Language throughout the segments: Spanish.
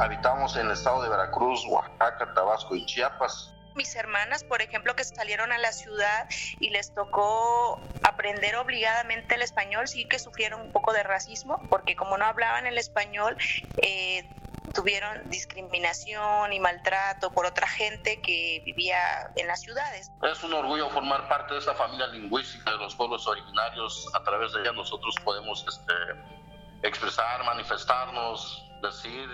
habitamos en el estado de Veracruz, Oaxaca, Tabasco y Chiapas mis hermanas, por ejemplo, que salieron a la ciudad y les tocó aprender obligadamente el español, sí que sufrieron un poco de racismo, porque como no hablaban el español, eh, tuvieron discriminación y maltrato por otra gente que vivía en las ciudades. Es un orgullo formar parte de esa familia lingüística de los pueblos originarios. A través de ella nosotros podemos este, expresar, manifestarnos, decir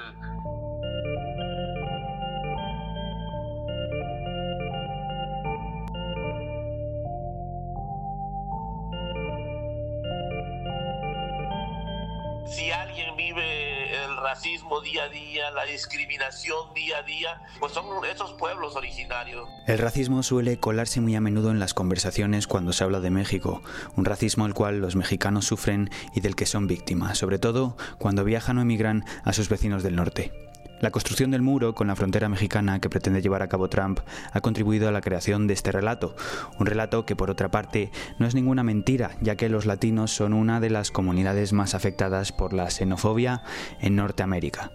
si alguien vive el racismo día a día, la discriminación día a día, pues son esos pueblos originarios. El racismo suele colarse muy a menudo en las conversaciones cuando se habla de México, un racismo al cual los mexicanos sufren y del que son víctimas, sobre todo cuando viajan o emigran a sus vecinos del norte. La construcción del muro con la frontera mexicana que pretende llevar a cabo Trump ha contribuido a la creación de este relato, un relato que por otra parte no es ninguna mentira, ya que los latinos son una de las comunidades más afectadas por la xenofobia en Norteamérica.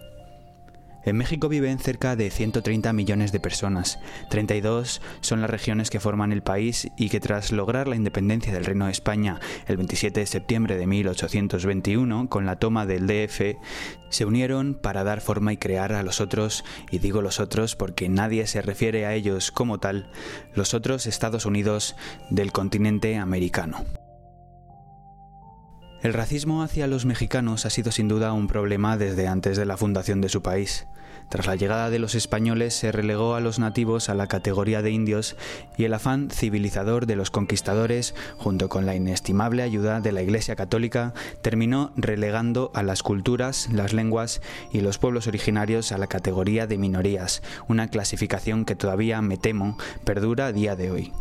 En México viven cerca de 130 millones de personas. 32 son las regiones que forman el país y que tras lograr la independencia del Reino de España el 27 de septiembre de 1821, con la toma del DF, se unieron para dar forma y crear a los otros, y digo los otros porque nadie se refiere a ellos como tal, los otros Estados Unidos del continente americano. El racismo hacia los mexicanos ha sido sin duda un problema desde antes de la fundación de su país. Tras la llegada de los españoles se relegó a los nativos a la categoría de indios y el afán civilizador de los conquistadores, junto con la inestimable ayuda de la Iglesia Católica, terminó relegando a las culturas, las lenguas y los pueblos originarios a la categoría de minorías, una clasificación que todavía, me temo, perdura a día de hoy.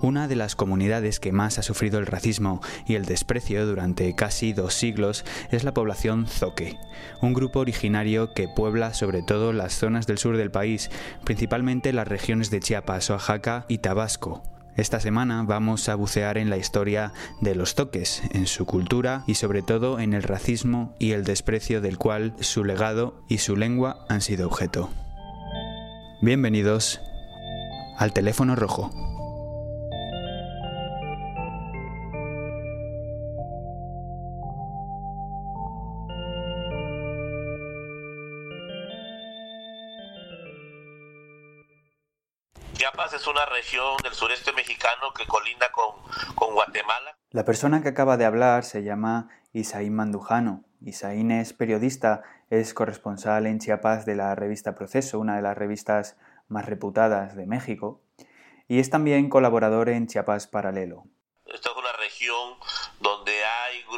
Una de las comunidades que más ha sufrido el racismo y el desprecio durante casi dos siglos es la población zoque, un grupo originario que puebla sobre todo las zonas del sur del país, principalmente las regiones de Chiapas, Oaxaca y Tabasco. Esta semana vamos a bucear en la historia de los toques, en su cultura y sobre todo en el racismo y el desprecio del cual su legado y su lengua han sido objeto. Bienvenidos al teléfono rojo. Región del sureste mexicano que colinda con, Guatemala. La persona que acaba de hablar se llama Isaín Mandujano. Isaín es periodista, es corresponsal en Chiapas de la revista Proceso, una de las revistas más reputadas de México, y es también colaborador en Chiapas Paralelo. Esta es una región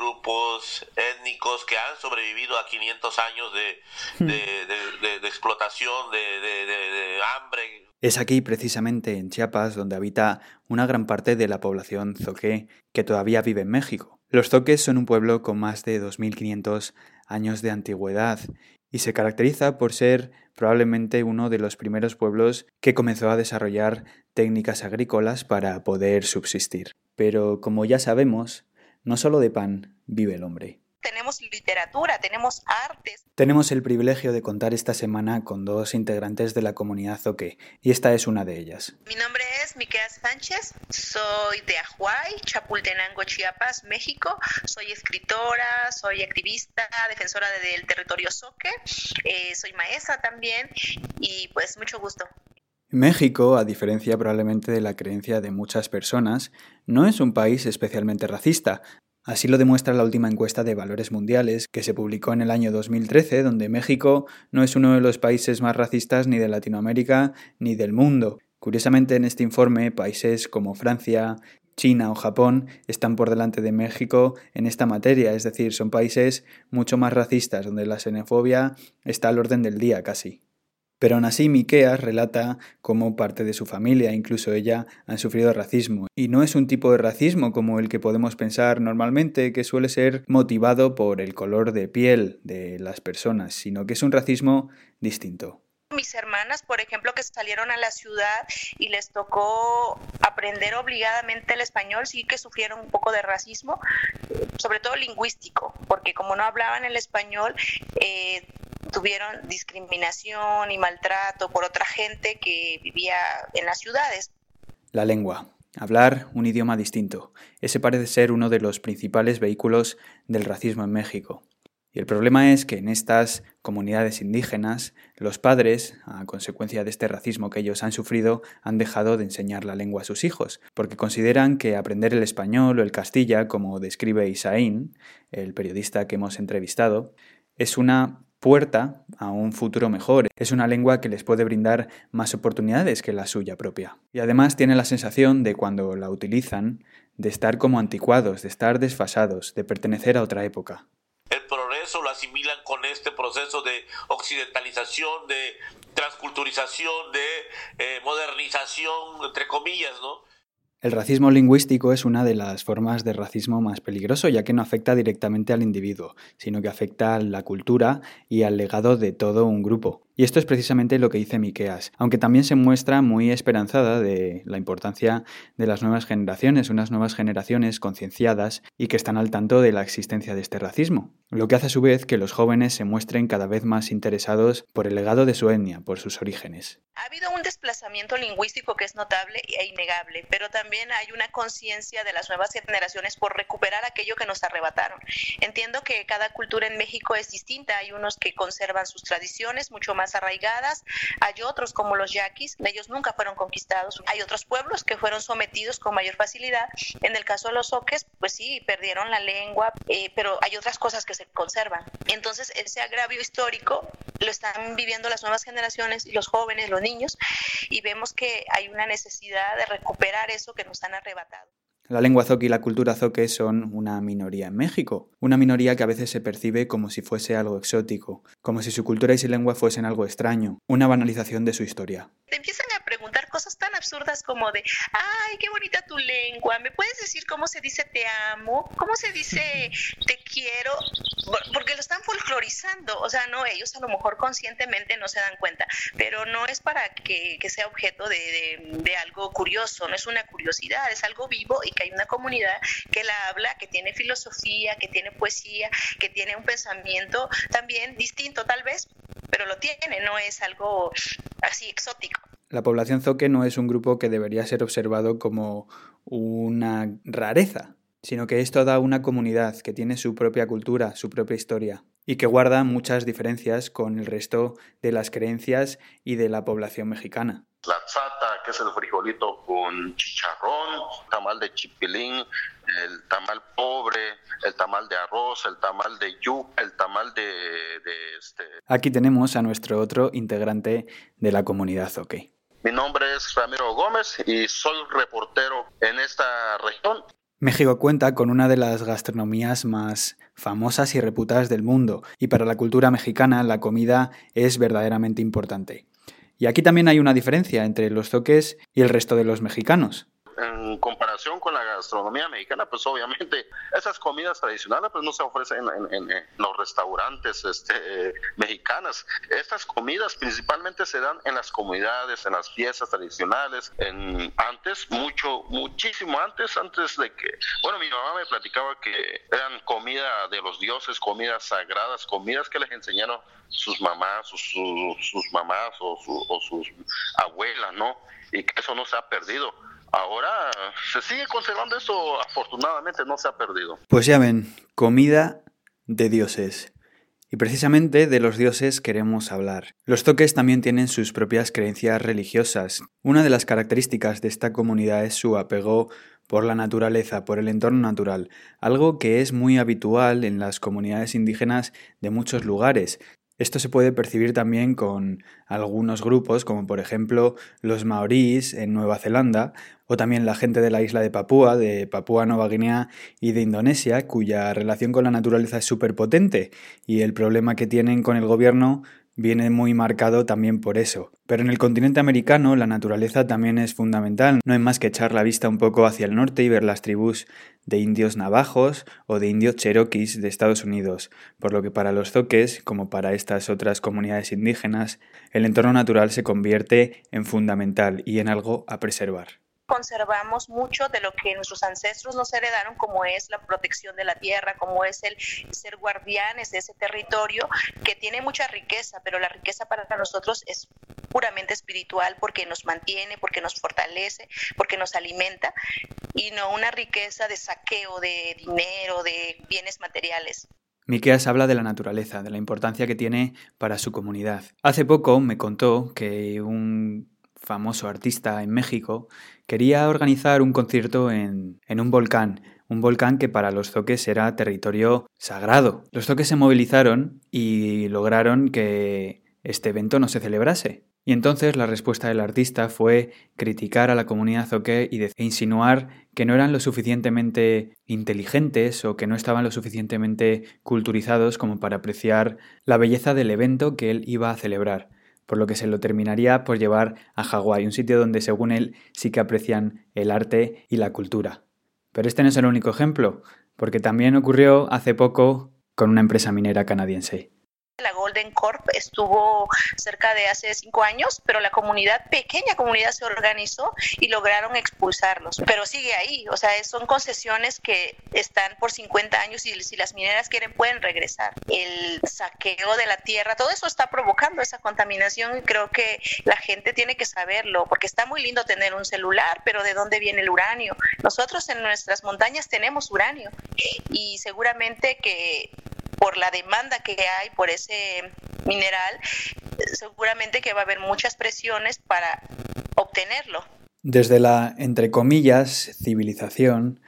grupos étnicos que han sobrevivido a 500 años de, de explotación, de hambre, es aquí, precisamente en Chiapas, donde habita una gran parte de la población zoque que todavía vive en México. Los zoques son un pueblo con más de 2.500 años de antigüedad y se caracteriza por ser probablemente uno de los primeros pueblos que comenzó a desarrollar técnicas agrícolas para poder subsistir. Pero como ya sabemos, no solo de pan vive el hombre tenemos literatura, tenemos artes. Tenemos el privilegio de contar esta semana con dos integrantes de la comunidad Zoque, y esta es una de ellas. Mi nombre es Miquel Sánchez, soy de Ajuay, Chapultenango, Chiapas, México. Soy escritora, soy activista, defensora del territorio Zoque, eh, soy maestra también, y pues mucho gusto. México, a diferencia probablemente de la creencia de muchas personas, no es un país especialmente racista, Así lo demuestra la última encuesta de valores mundiales que se publicó en el año 2013, donde México no es uno de los países más racistas ni de Latinoamérica ni del mundo. Curiosamente, en este informe, países como Francia, China o Japón están por delante de México en esta materia, es decir, son países mucho más racistas, donde la xenofobia está al orden del día casi. Pero aún así Miqueas relata cómo parte de su familia, incluso ella, han sufrido racismo. Y no es un tipo de racismo como el que podemos pensar normalmente, que suele ser motivado por el color de piel de las personas, sino que es un racismo distinto mis hermanas, por ejemplo, que salieron a la ciudad y les tocó aprender obligadamente el español, sí que sufrieron un poco de racismo, sobre todo lingüístico, porque como no hablaban el español, eh, tuvieron discriminación y maltrato por otra gente que vivía en las ciudades. La lengua. Hablar un idioma distinto. Ese parece ser uno de los principales vehículos del racismo en México. Y el problema es que en estas comunidades indígenas, los padres, a consecuencia de este racismo que ellos han sufrido, han dejado de enseñar la lengua a sus hijos, porque consideran que aprender el español o el castilla, como describe Isaín, el periodista que hemos entrevistado, es una puerta a un futuro mejor. Es una lengua que les puede brindar más oportunidades que la suya propia. Y además tiene la sensación de cuando la utilizan, de estar como anticuados, de estar desfasados, de pertenecer a otra época eso lo asimilan con este proceso de occidentalización, de transculturización, de eh, modernización, entre comillas, ¿no? El racismo lingüístico es una de las formas de racismo más peligroso, ya que no afecta directamente al individuo, sino que afecta a la cultura y al legado de todo un grupo. Y esto es precisamente lo que dice Miqueas, aunque también se muestra muy esperanzada de la importancia de las nuevas generaciones, unas nuevas generaciones concienciadas y que están al tanto de la existencia de este racismo, lo que hace a su vez que los jóvenes se muestren cada vez más interesados por el legado de su etnia, por sus orígenes. Ha habido un desplazamiento lingüístico que es notable e innegable, pero también hay una conciencia de las nuevas generaciones por recuperar aquello que nos arrebataron. Entiendo que cada cultura en México es distinta, hay unos que conservan sus tradiciones mucho más arraigadas, hay otros como los yaquis, ellos nunca fueron conquistados, hay otros pueblos que fueron sometidos con mayor facilidad, en el caso de los oques, pues sí, perdieron la lengua, eh, pero hay otras cosas que se conservan. Entonces, ese agravio histórico lo están viviendo las nuevas generaciones los jóvenes, los niños, y vemos que hay una necesidad de recuperar eso que nos han arrebatado. La lengua zoque y la cultura zoque son una minoría en México, una minoría que a veces se percibe como si fuese algo exótico, como si su cultura y su lengua fuesen algo extraño, una banalización de su historia. Preguntar cosas tan absurdas como de, ay, qué bonita tu lengua, ¿me puedes decir cómo se dice te amo? ¿Cómo se dice te quiero? Porque lo están folclorizando, o sea, no, ellos a lo mejor conscientemente no se dan cuenta, pero no es para que, sea objeto de, de algo curioso, no es una curiosidad, es algo vivo y hay una comunidad que la habla, que tiene filosofía, que tiene poesía, que tiene un pensamiento también distinto tal vez, pero lo tiene, no es algo así exótico. La población zoque no es un grupo que debería ser observado como una rareza, sino que es toda una comunidad que tiene su propia cultura, su propia historia, y que guarda muchas diferencias con el resto de las creencias y de la población mexicana la tzata, que es el frijolito con chicharrón, tamal de chipilín, el tamal pobre, el tamal de arroz, el tamal de yuca, el tamal de, este... Aquí tenemos a nuestro otro integrante de la comunidad OK. Mi nombre es Ramiro Gómez y soy reportero en esta región. México cuenta con una de las gastronomías más famosas y reputadas del mundo, y para la cultura mexicana la comida es verdaderamente importante. Y aquí también hay una diferencia entre los zoques y el resto de los mexicanos. En comparación con la gastronomía mexicana, pues obviamente esas comidas tradicionales pues no se ofrecen en, los restaurantes este, mexicanas. Estas comidas principalmente se dan en las comunidades, en las fiestas tradicionales, en antes, mucho, muchísimo antes, antes de que, bueno, mi mamá me platicaba que eran comida de los dioses, comidas sagradas, comidas que les enseñaron sus mamás, sus, sus, mamás o, o, sus abuelas, ¿no? Y que eso no se ha perdido. Ahora se sigue conservando eso, afortunadamente no se ha perdido. Pues ya ven, comida de dioses. Y precisamente de los dioses queremos hablar. Los toques también tienen sus propias creencias religiosas. Una de las características de esta comunidad es su apego por la naturaleza, por el entorno natural, algo que es muy habitual en las comunidades indígenas de muchos lugares, esto se puede percibir también con algunos grupos, como por ejemplo los maorís en Nueva Zelanda, o también la gente de la isla de Papúa, de Papúa Nueva Guinea y de Indonesia, cuya relación con la naturaleza es súper potente, y el problema que tienen con el gobierno viene muy marcado también por eso. Pero en el continente americano la naturaleza también es fundamental. No hay más que echar la vista un poco hacia el norte y ver las tribus de indios navajos o de indios cherokees de Estados Unidos, por lo que para los zoques, como para estas otras comunidades indígenas, el entorno natural se convierte en fundamental y en algo a preservar. Conservamos mucho de lo que nuestros ancestros nos heredaron, como es la protección de la tierra, como es el ser guardianes de ese territorio, que tiene mucha riqueza, pero la riqueza para nosotros es puramente espiritual porque nos mantiene, porque nos fortalece, porque nos alimenta y no una riqueza de saqueo de dinero, de bienes materiales. Miqueas habla de la naturaleza, de la importancia que tiene para su comunidad. Hace poco me contó que un famoso artista en México quería organizar un concierto en, en un volcán, un volcán que para los zoques era territorio sagrado. Los zoques se movilizaron y lograron que este evento no se celebrase. Y entonces la respuesta del artista fue criticar a la comunidad zoque y e insinuar que no eran lo suficientemente inteligentes o que no estaban lo suficientemente culturizados como para apreciar la belleza del evento que él iba a celebrar, por lo que se lo terminaría por llevar a Hawái, un sitio donde según él sí que aprecian el arte y la cultura. Pero este no es el único ejemplo, porque también ocurrió hace poco con una empresa minera canadiense. La Golden Corp estuvo cerca de hace cinco años, pero la comunidad, pequeña comunidad, se organizó y lograron expulsarlos. Pero sigue ahí, o sea, son concesiones que están por 50 años y si las mineras quieren pueden regresar. El saqueo de la tierra, todo eso está provocando esa contaminación y creo que la gente tiene que saberlo, porque está muy lindo tener un celular, pero ¿de dónde viene el uranio? Nosotros en nuestras montañas tenemos uranio y seguramente que por la demanda que hay por ese mineral, seguramente que va a haber muchas presiones para obtenerlo. Desde la, entre comillas, civilización,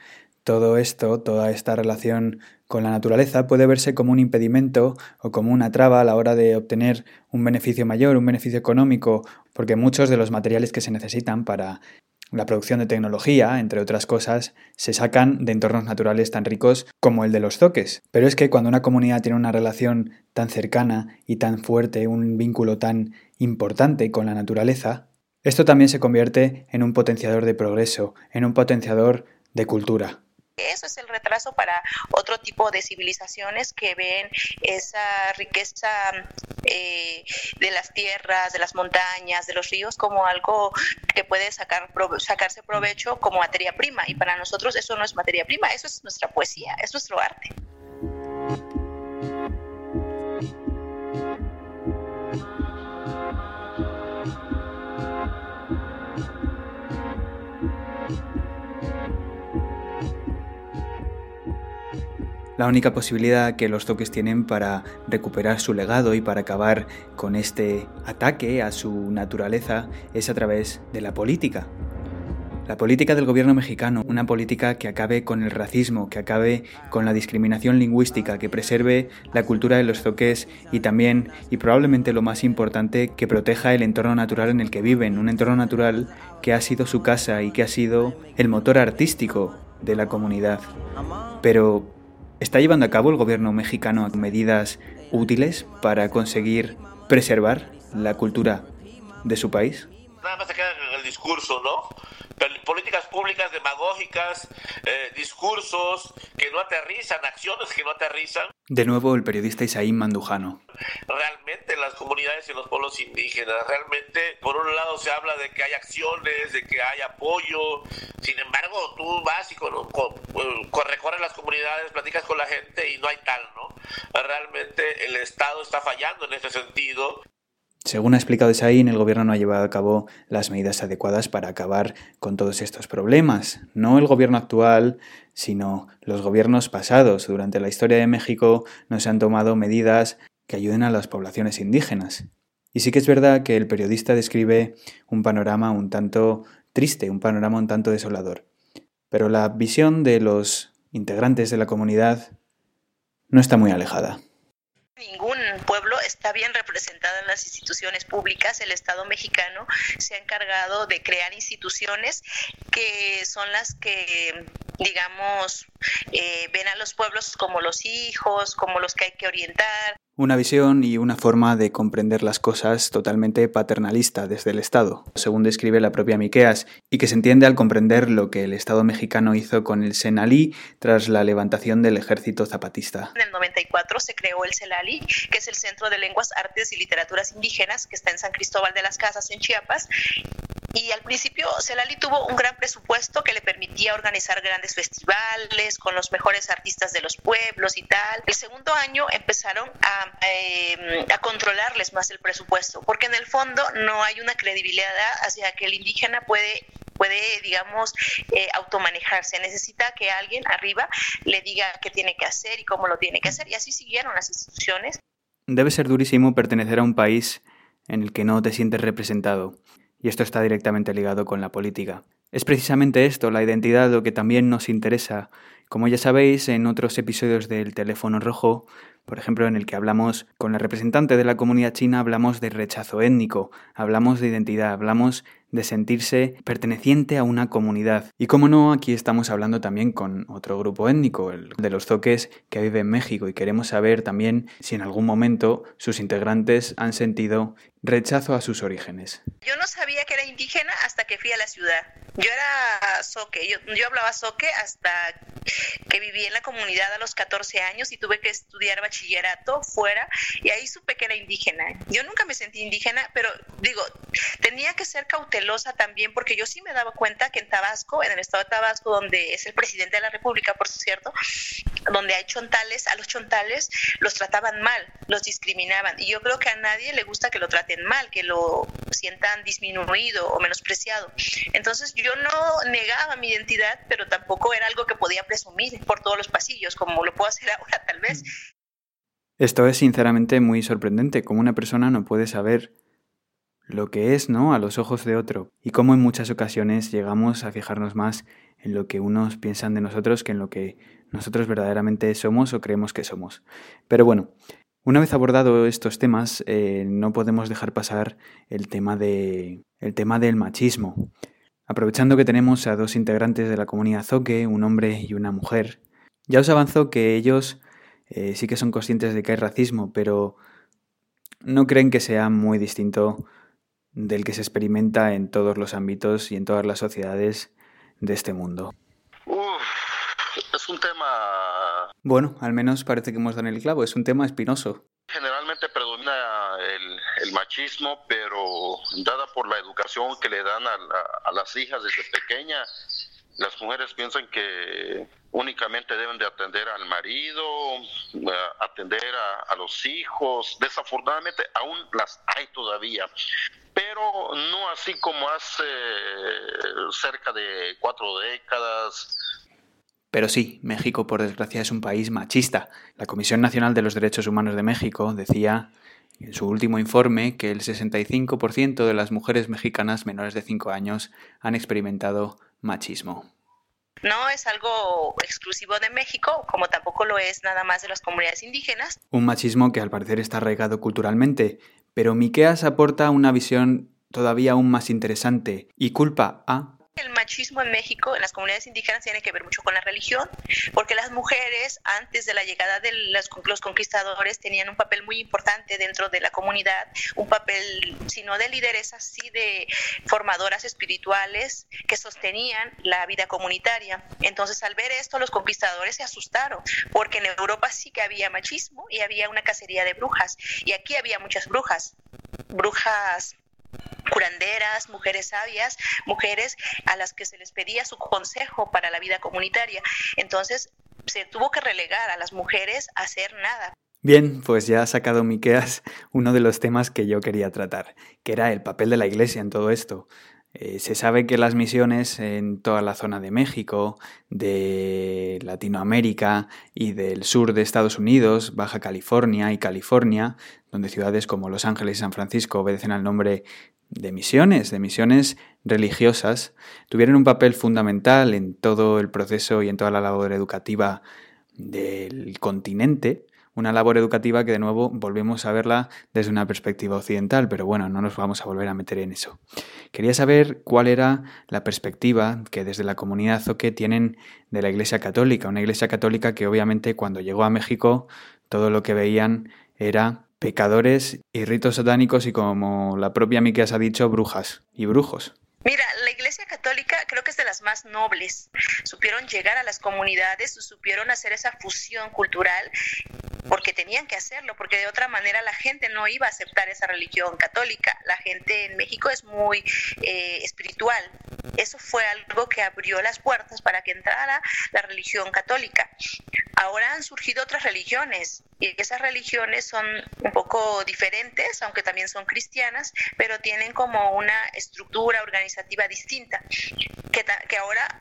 todo esto, toda esta relación con la naturaleza puede verse como un impedimento o como una traba a la hora de obtener un beneficio mayor, un beneficio económico, porque muchos de los materiales que se necesitan para la producción de tecnología, entre otras cosas, se sacan de entornos naturales tan ricos como el de los zoques. Pero es que cuando una comunidad tiene una relación tan cercana y tan fuerte, un vínculo tan importante con la naturaleza, esto también se convierte en un potenciador de progreso, en un potenciador de cultura. Eso es el retraso para otro tipo de civilizaciones que ven esa riqueza eh, de las tierras, de las montañas, de los ríos como algo que puede sacar, sacarse provecho como materia prima. Y para nosotros eso no es materia prima, eso es nuestra poesía, es nuestro arte. La única posibilidad que los toques tienen para recuperar su legado y para acabar con este ataque a su naturaleza es a través de la política. La política del gobierno mexicano, una política que acabe con el racismo, que acabe con la discriminación lingüística, que preserve la cultura de los zoques y también, y probablemente lo más importante, que proteja el entorno natural en el que viven, un entorno natural que ha sido su casa y que ha sido el motor artístico de la comunidad. Pero ¿Está llevando a cabo el gobierno mexicano medidas útiles para conseguir preservar la cultura de su país? Políticas públicas demagógicas, eh, discursos que no aterrizan, acciones que no aterrizan. De nuevo el periodista Isaí Mandujano. Realmente las comunidades y los pueblos indígenas, realmente por un lado se habla de que hay acciones, de que hay apoyo, sin embargo tú vas y con, recorres las comunidades, platicas con la gente y no hay tal, ¿no? Realmente el Estado está fallando en ese sentido según ha explicado Saín, el gobierno no ha llevado a cabo las medidas adecuadas para acabar con todos estos problemas. No el gobierno actual, sino los gobiernos pasados. Durante la historia de México no se han tomado medidas que ayuden a las poblaciones indígenas. Y sí que es verdad que el periodista describe un panorama un tanto triste, un panorama un tanto desolador. Pero la visión de los integrantes de la comunidad no está muy alejada. Ningún pueblo está bien representado en las instituciones públicas. El Estado mexicano se ha encargado de crear instituciones que son las que, digamos, eh, ven a los pueblos como los hijos, como los que hay que orientar, una visión y una forma de comprender las cosas totalmente paternalista desde el Estado, según describe la propia Miqueas, y que se entiende al comprender lo que el Estado mexicano hizo con el Senalí tras la levantación del ejército zapatista. En el 94 se creó el CELALI, que es el Centro de Lenguas, Artes y Literaturas Indígenas, que está en San Cristóbal de las Casas, en Chiapas, Y al principio Celali tuvo un gran presupuesto que le permitía organizar grandes festivales con los mejores artistas de los pueblos y tal. El segundo año empezaron a, eh, a controlarles más el presupuesto, porque en el fondo no hay una credibilidad hacia que el indígena puede puede, digamos, eh, automanejarse. Necesita que alguien arriba le diga qué tiene que hacer y cómo lo tiene que hacer. Y así siguieron las instituciones. Debe ser durísimo pertenecer a un país en el que no te sientes representado. Y esto está directamente ligado con la política. Es precisamente esto, la identidad, lo que también nos interesa. Como ya sabéis, en otros episodios del teléfono rojo, por ejemplo, en el que hablamos con la representante de la comunidad china, hablamos de rechazo étnico, hablamos de identidad, hablamos de sentirse perteneciente a una comunidad. Y como no, aquí estamos hablando también con otro grupo étnico, el de los zoques que vive en México, y queremos saber también si en algún momento sus integrantes han sentido rechazo a sus orígenes. Yo no sabía que era indígena hasta que fui a la ciudad. Yo era zoque, yo, yo hablaba zoque hasta que viví en la comunidad a los 14 años y tuve que estudiar bachillerato fuera y ahí supe que era indígena. Yo nunca me sentí indígena, pero digo, tenía que ser cautelosa también porque yo sí me daba cuenta que en Tabasco, en el estado de Tabasco, donde es el presidente de la República, por cierto, donde hay chontales, a los chontales los trataban mal, los discriminaban y yo creo que a nadie le gusta que lo traten mal, que lo sientan disminuido o menospreciado. Entonces yo no negaba mi identidad, pero tampoco era algo que podía presumir por todos los pasillos, como lo puedo hacer ahora tal vez. Esto es sinceramente muy sorprendente, cómo una persona no puede saber lo que es, ¿no?, a los ojos de otro, y cómo en muchas ocasiones llegamos a fijarnos más en lo que unos piensan de nosotros que en lo que nosotros verdaderamente somos o creemos que somos. Pero bueno, una vez abordado estos temas, eh, no podemos dejar pasar el tema, el tema del machismo. Aprovechando que tenemos a dos integrantes de la comunidad Zoque, un hombre y una mujer, ya os avanzo que ellos eh, sí que son conscientes de que hay racismo, pero no creen que sea muy distinto del que se experimenta en todos los ámbitos y en todas las sociedades de este mundo. es un tema... Bueno, al menos parece que hemos dado en el clavo, es un tema espinoso. Generalmente predomina el, el machismo, pero dada por la educación que le dan a, a, las hijas desde pequeña, las mujeres piensan que únicamente deben de atender al marido, atender a, los hijos. Desafortunadamente aún las hay todavía, pero no así como hace cerca de cuatro décadas. Pero sí, México por desgracia es un país machista. La Comisión Nacional de los Derechos Humanos de México decía en su último informe que el 65% de las mujeres mexicanas menores de 5 años han experimentado machismo. No es algo exclusivo de México, como tampoco lo es nada más de las comunidades indígenas. Un machismo que al parecer está arraigado culturalmente, pero Miqueas aporta una visión todavía aún más interesante y culpa a el machismo en México, en las comunidades indígenas, tiene que ver mucho con la religión, porque las mujeres, antes de la llegada de los conquistadores, tenían un papel muy importante dentro de la comunidad, un papel, si no de lideresas, sí de formadoras espirituales que sostenían la vida comunitaria. Entonces, al ver esto, los conquistadores se asustaron, porque en Europa sí que había machismo y había una cacería de brujas, y aquí había muchas brujas, brujas curanderas, mujeres sabias, mujeres a las que se les pedía su consejo para la vida comunitaria. Entonces se tuvo que relegar a las mujeres a hacer nada. Bien, pues ya ha sacado Miqueas uno de los temas que yo quería tratar, que era el papel de la Iglesia en todo esto. Eh, se sabe que las misiones en toda la zona de México, de Latinoamérica y del sur de Estados Unidos, Baja California y California, donde ciudades como Los Ángeles y San Francisco obedecen al nombre de misiones, de misiones religiosas, tuvieron un papel fundamental en todo el proceso y en toda la labor educativa del continente, una labor educativa que de nuevo volvemos a verla desde una perspectiva occidental, pero bueno, no nos vamos a volver a meter en eso. Quería saber cuál era la perspectiva que desde la comunidad Zoque tienen de la Iglesia Católica, una Iglesia Católica que obviamente cuando llegó a México todo lo que veían era pecadores y ritos satánicos y como la propia Miqueas ha dicho, brujas y brujos. Mira, la Iglesia Católica creo que es de las más nobles. Supieron llegar a las comunidades, supieron hacer esa fusión cultural porque tenían que hacerlo, porque de otra manera la gente no iba a aceptar esa religión católica. La gente en México es muy eh, espiritual. Eso fue algo que abrió las puertas para que entrara la religión católica. Ahora han surgido otras religiones y esas religiones son un poco diferentes, aunque también son cristianas, pero tienen como una estructura organizativa distinta, que, que ahora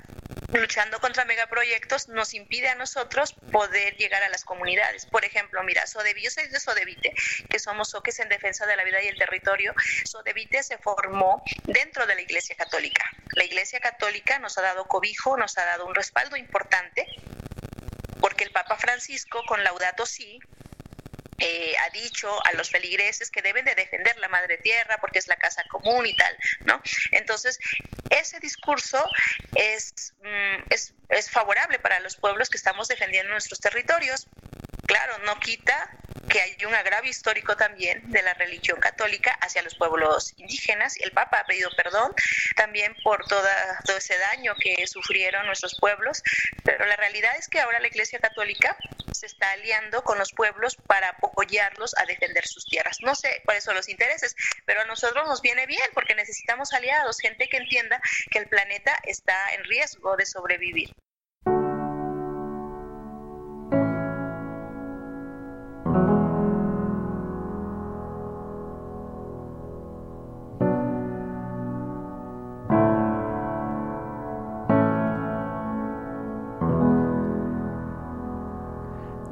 luchando contra megaproyectos nos impide a nosotros poder llegar a las comunidades. Por ejemplo, mira, Sodevi, yo soy de Sodevite, que somos soques en defensa de la vida y el territorio. Sodevite se formó dentro de la Iglesia Católica. La Iglesia Católica nos ha dado cobijo, nos ha dado un respaldo importante, porque el Papa Francisco con Laudato Si eh, ha dicho a los feligreses que deben de defender la madre tierra porque es la casa común y tal, ¿no? Entonces, ese discurso es, mm, es, es favorable para los pueblos que estamos defendiendo nuestros territorios. Claro, no quita que hay un agravio histórico también de la religión católica hacia los pueblos indígenas. El Papa ha pedido perdón también por toda, todo ese daño que sufrieron nuestros pueblos, pero la realidad es que ahora la Iglesia Católica se está aliando con los pueblos para apoyarlos a defender sus tierras. No sé cuáles son los intereses, pero a nosotros nos viene bien porque necesitamos aliados, gente que entienda que el planeta está en riesgo de sobrevivir.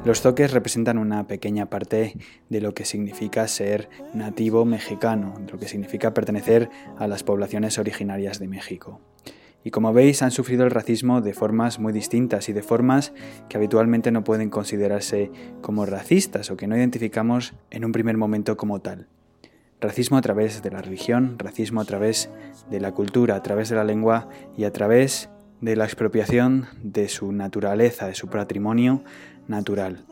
Los toques representan una pequeña parte de lo que significa ser nativo mexicano, de lo que significa pertenecer a las poblaciones originarias de México. Y como veis, han sufrido el racismo de formas muy distintas y de formas que habitualmente no pueden considerarse como racistas o que no identificamos en un primer momento como tal. Racismo a través de la religión, racismo a través de la cultura, a través de la lengua y a través de la expropiación de su naturaleza, de su patrimonio, natural.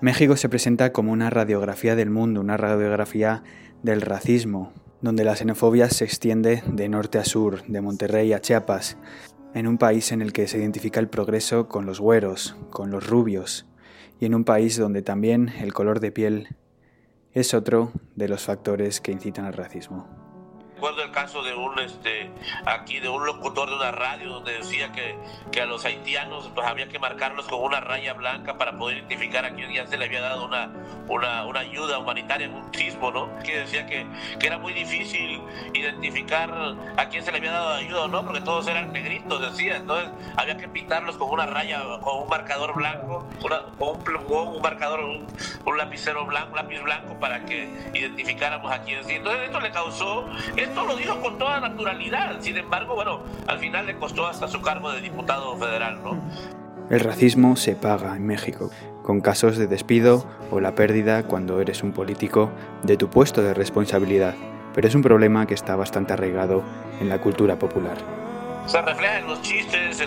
México se presenta como una radiografía del mundo, una radiografía del racismo, donde la xenofobia se extiende de norte a sur, de Monterrey a Chiapas, en un país en el que se identifica el progreso con los güeros, con los rubios, y en un país donde también el color de piel es otro de los factores que incitan al racismo recuerdo el caso de un este aquí de un locutor de una radio donde decía que, que a los haitianos pues había que marcarlos con una raya blanca para poder identificar a quién ya se le había dado una, una, una ayuda humanitaria en un sismo, ¿no? Que decía que, que, era muy difícil identificar a quién se le había dado ayuda o no, porque todos eran negritos, decía. Entonces había que pintarlos con una raya, con un marcador blanco, con un plumón, un marcador, un, un, lapicero blanco, un lápiz blanco para que identificáramos a quién. Entonces esto le causó, lo dijo con toda naturalidad. Sin embargo, bueno, al final le costó hasta su cargo de diputado federal, ¿no? El racismo se paga en México, con casos de despido o la pérdida, cuando eres un político, de tu puesto de responsabilidad. Pero es un problema que está bastante arraigado en la cultura popular. Se refleja en los chistes, se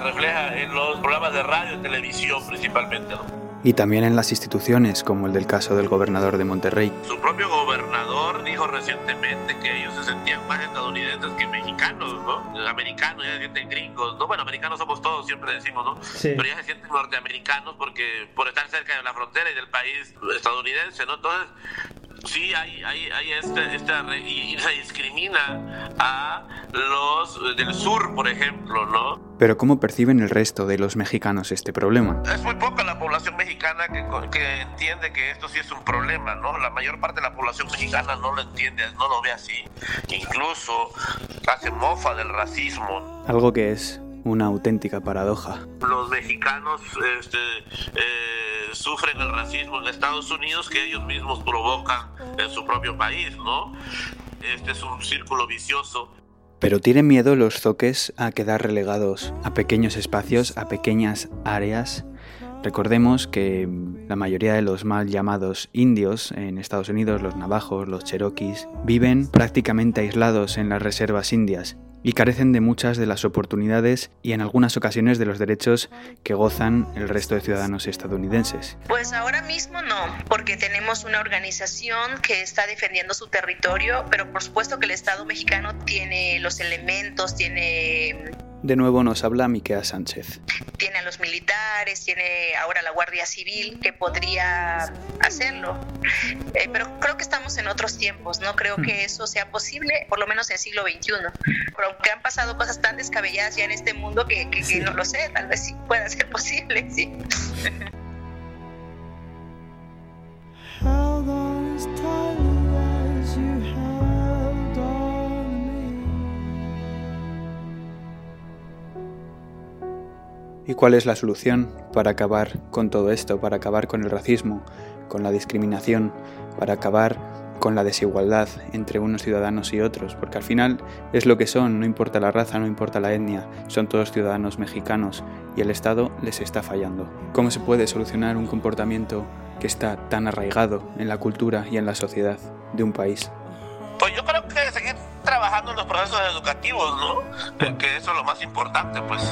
refleja en los programas de radio y televisión principalmente, ¿no? Y también en las instituciones, como el del caso del gobernador de Monterrey. Su propio gobernador dijo recientemente que ellos se sentían más estadounidenses que mexicanos, ¿no? Americanos, ya se sienten gringos, ¿no? Bueno, americanos somos todos, siempre decimos, ¿no? Pero ya se sienten norteamericanos porque por estar cerca de la frontera y del país estadounidense, ¿no? Entonces, sí hay, hay, hay este, esta, y se discrimina a los del sur, por ejemplo, ¿no? Pero ¿cómo perciben el resto de los mexicanos este problema? Es muy poca la población mexicana que, que, entiende que esto sí es un problema, ¿no? La mayor parte de la población mexicana no lo entiende, no lo ve así. Incluso hace mofa del racismo. Algo que es una auténtica paradoja. Los mexicanos este, eh, sufren el racismo en Estados Unidos que ellos mismos provocan en su propio país, ¿no? Este es un círculo vicioso. Pero tienen miedo los zoques a quedar relegados a pequeños espacios, a pequeñas áreas. Recordemos que la mayoría de los mal llamados indios en Estados Unidos, los navajos, los cherokees, viven prácticamente aislados en las reservas indias y carecen de muchas de las oportunidades y en algunas ocasiones de los derechos que gozan el resto de ciudadanos estadounidenses. Pues ahora mismo no, porque tenemos una organización que está defendiendo su territorio, pero por supuesto que el Estado mexicano tiene los elementos, tiene de nuevo nos habla Miquea Sánchez. Tiene a los militares, tiene ahora la Guardia Civil que podría hacerlo. Eh, pero creo que estamos en otros tiempos, no creo que mm. eso sea posible, por lo menos en el siglo XXI. Pero aunque han pasado cosas tan descabelladas ya en este mundo que, no lo sé, tal vez sí pueda ser posible, sí. ¿Y cuál es la solución para acabar con todo esto, para acabar con el racismo, con la discriminación, para acabar con la desigualdad entre unos ciudadanos y otros? Porque al final es lo que son, no importa la raza, no importa la etnia, son todos ciudadanos mexicanos y el Estado les está fallando. ¿Cómo se puede solucionar un comportamiento que está tan arraigado en la cultura y en la sociedad de un país? Pues yo creo que seguir trabajando en los procesos educativos, ¿no? Que eso es lo más importante, pues.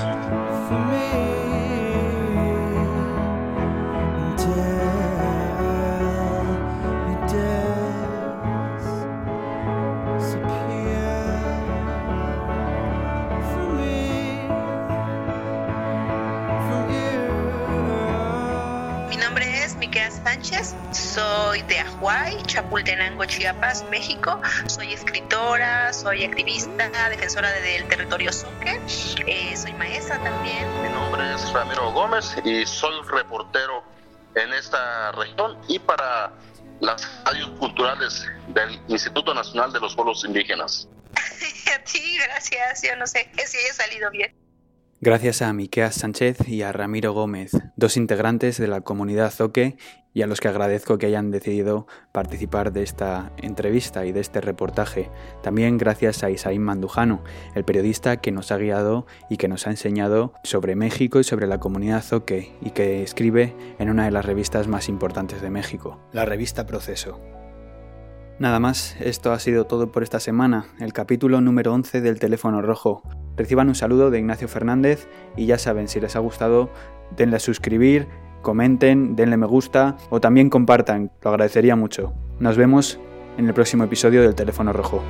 Sánchez, soy de Ajuay, Chapultenango, Chiapas, México. Soy escritora, soy activista, defensora del territorio Suque, eh, soy maestra también. Mi nombre es Ramiro Gómez y soy reportero en esta región y para las radios culturales del Instituto Nacional de los Pueblos Indígenas. a ti, gracias. Yo no sé si haya salido bien. Gracias a Miqueas Sánchez y a Ramiro Gómez, dos integrantes de la comunidad Zoque y a los que agradezco que hayan decidido participar de esta entrevista y de este reportaje. También gracias a Isaín Mandujano, el periodista que nos ha guiado y que nos ha enseñado sobre México y sobre la comunidad Zoque y que escribe en una de las revistas más importantes de México, la revista Proceso. Nada más, esto ha sido todo por esta semana, el capítulo número 11 del teléfono rojo. Reciban un saludo de Ignacio Fernández y ya saben, si les ha gustado, denle a suscribir, comenten, denle me gusta o también compartan, lo agradecería mucho. Nos vemos en el próximo episodio del teléfono rojo.